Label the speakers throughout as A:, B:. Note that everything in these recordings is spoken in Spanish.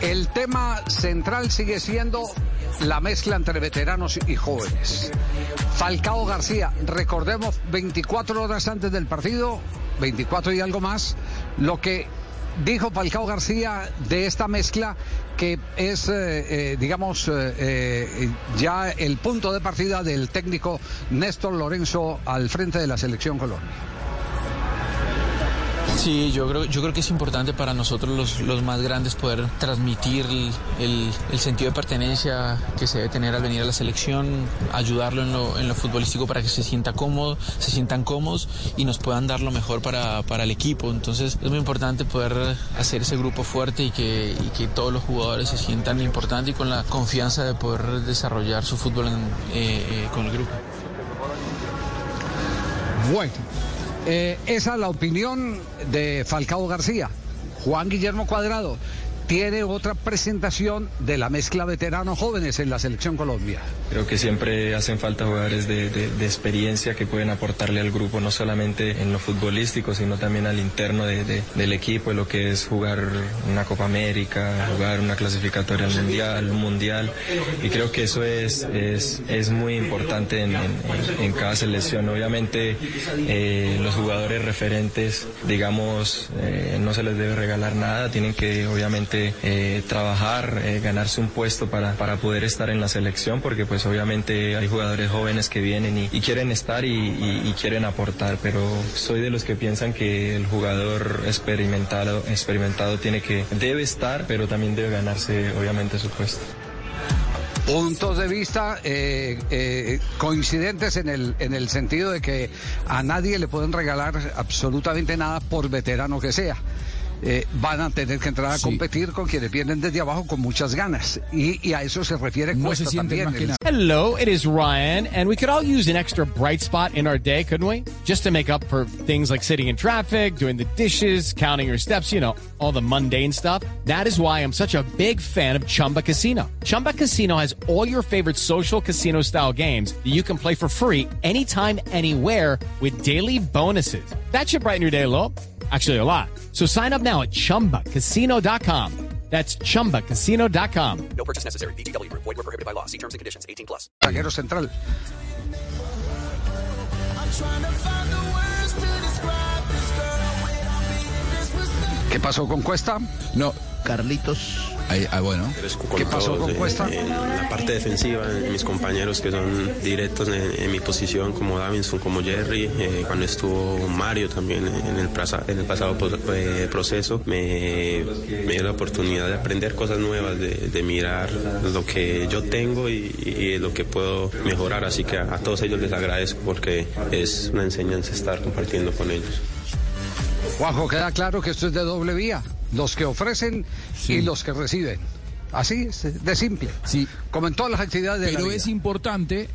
A: El tema central sigue siendo la mezcla entre veteranos y jóvenes. Falcao García, recordemos 24 horas antes del partido, 24 y algo más, lo que dijo Falcao García de esta mezcla que es, eh, eh, digamos, eh, ya el punto de partida del técnico Néstor Lorenzo al frente de la selección Colombia.
B: Sí, yo creo, yo creo que es importante para nosotros los, los más grandes poder transmitir el, el, sentido de pertenencia que se debe tener al venir a la selección, ayudarlo en lo, en lo futbolístico para que se sienta cómodo, se sientan cómodos y nos puedan dar lo mejor para, para el equipo. Entonces es muy importante poder hacer ese grupo fuerte y que, que todos los jugadores se sientan importantes y con la confianza de poder desarrollar su fútbol eh, eh, con el grupo.
A: Bueno. Eh, esa es la opinión de Falcao García. Juan Guillermo Cuadrado tiene otra presentación de la mezcla veteranos-jóvenes en la selección Colombia.
C: Creo que siempre hacen falta jugadores de, de, experiencia que pueden aportarle al grupo, no solamente en lo futbolístico, sino también al interno de, del equipo, lo que es jugar una Copa América, jugar una clasificatoria mundial, un mundial. Y creo que eso es, es, es muy importante en, en, en, cada selección. Obviamente eh, los jugadores referentes, digamos, eh, no se les debe regalar nada, tienen que obviamente eh, trabajar, eh, ganarse un puesto para, para poder estar en la selección, porque pues obviamente hay jugadores jóvenes que vienen y, quieren estar y, quieren aportar, pero soy de los que piensan que el jugador experimentado, experimentado tiene que, debe estar, pero también debe ganarse obviamente su puesto
A: puntos de vista eh, coincidentes en el, en el sentido de que a nadie le pueden regalar absolutamente nada por veterano que sea. Eh, van a tener que entrar a competir con quienes vienen desde abajo con muchas ganas. Y, y a eso se refiere
D: no
A: Cuesta
D: se
A: también.
D: El... Hello, it is Ryan, and we could all use an extra bright spot in our day, couldn't we? Just to make up for things like sitting in traffic, doing the dishes, counting your steps, you know, all the mundane stuff. That is why I'm such a big fan of Chumba Casino. Chumba Casino has all your favorite social casino style games that you can play for free anytime, anywhere with daily bonuses. That should brighten your day a little. Actually, a lot. So sign up now at chumbacasino.com. That's chumbacasino.com.
E: No purchase necessary. BGW. Void were prohibited by law. See terms and conditions 18 plus.
A: Central. ¿Qué pasó con Cuesta?
F: No, Carlitos. Ahí, ah, bueno.
A: ¿Qué pasó con Cuesta?
G: En, la parte defensiva, en mis compañeros que son directos en, en mi posición, como Davinson, como Jerry, eh, cuando estuvo Mario también en el, en el pasado eh, proceso, me, me, dio la oportunidad de aprender cosas nuevas, de, de mirar lo que yo tengo y, y, lo que puedo mejorar. Así que a, a todos ellos les agradezco porque es una enseñanza estar compartiendo con ellos.
A: Juanjo, queda claro que esto es de doble vía. Los que ofrecen sí. y los que reciben. Así de simple.
F: Sí.
A: Como en todas las actividades de
F: Pero
A: la vida.
F: es importante,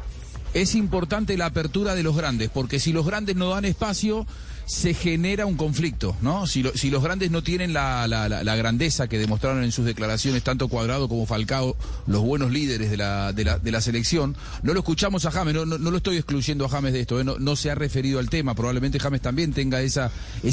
F: es importante la apertura de los grandes, porque si los grandes no dan espacio, se genera un conflicto, ¿no? Si, lo, si los grandes no tienen la, la, grandeza que demostraron en sus declaraciones, tanto Cuadrado como Falcao, los buenos líderes de la, selección, no lo escuchamos a James, no, lo estoy excluyendo a James de esto, ¿eh? no, se ha referido al tema, probablemente James también tenga esa,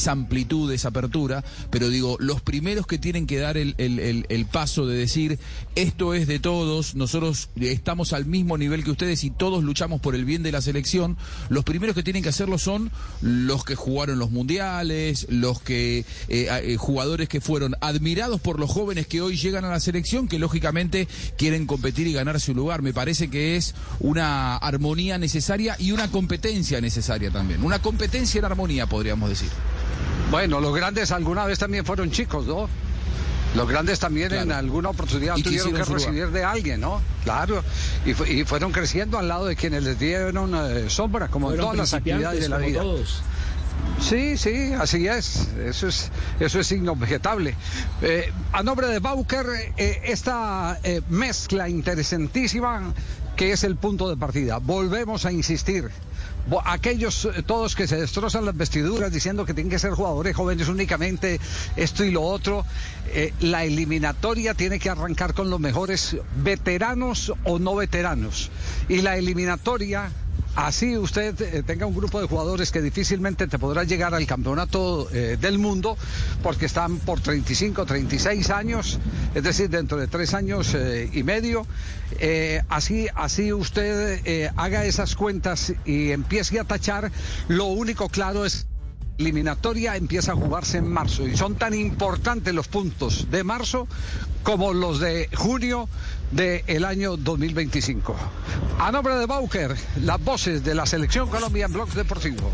F: amplitud, esa apertura, pero digo, los primeros que tienen que dar el, el paso de decir, esto es de todos, nosotros estamos al mismo nivel que ustedes y todos luchamos por el bien de la selección, los primeros que tienen que hacerlo son los que jugaron jugaron los mundiales, los que eh, eh, jugadores que fueron admirados por los jóvenes que hoy llegan a la selección, que lógicamente quieren competir y ganar su lugar. Me parece que es una armonía necesaria y una competencia necesaria también. Una competencia en armonía, podríamos decir.
A: Bueno, los grandes alguna vez también fueron chicos, ¿no? Los grandes también claro. en alguna oportunidad tuvieron que recibir lugar. de alguien, ¿no? Claro. Y, fu y, fueron creciendo al lado de quienes les dieron eh, sombra, como
H: fueron
A: en todas las actividades de la vida.
H: Todos.
A: Sí, sí, así es. Eso es, eso es inobjetable. Eh, a nombre de Bauker, eh, esta eh, mezcla interesantísima que es el punto de partida. Volvemos a insistir. Aquellos todos que se destrozan las vestiduras diciendo que tienen que ser jugadores jóvenes únicamente, esto y lo otro, la eliminatoria tiene que arrancar con los mejores veteranos o no veteranos. Y la eliminatoria Así usted eh, tenga un grupo de jugadores que difícilmente te podrá llegar al campeonato eh, del mundo porque están por 35, 36 años, es decir, dentro de tres años eh, y medio. Así, así usted haga esas cuentas y empiece a tachar. Lo único claro es eliminatoria empieza a jugarse en marzo y son tan importantes los puntos de marzo como los de junio del año 2025. A nombre de Bauker, las voces de la selección Colombia en Blog Deportivo.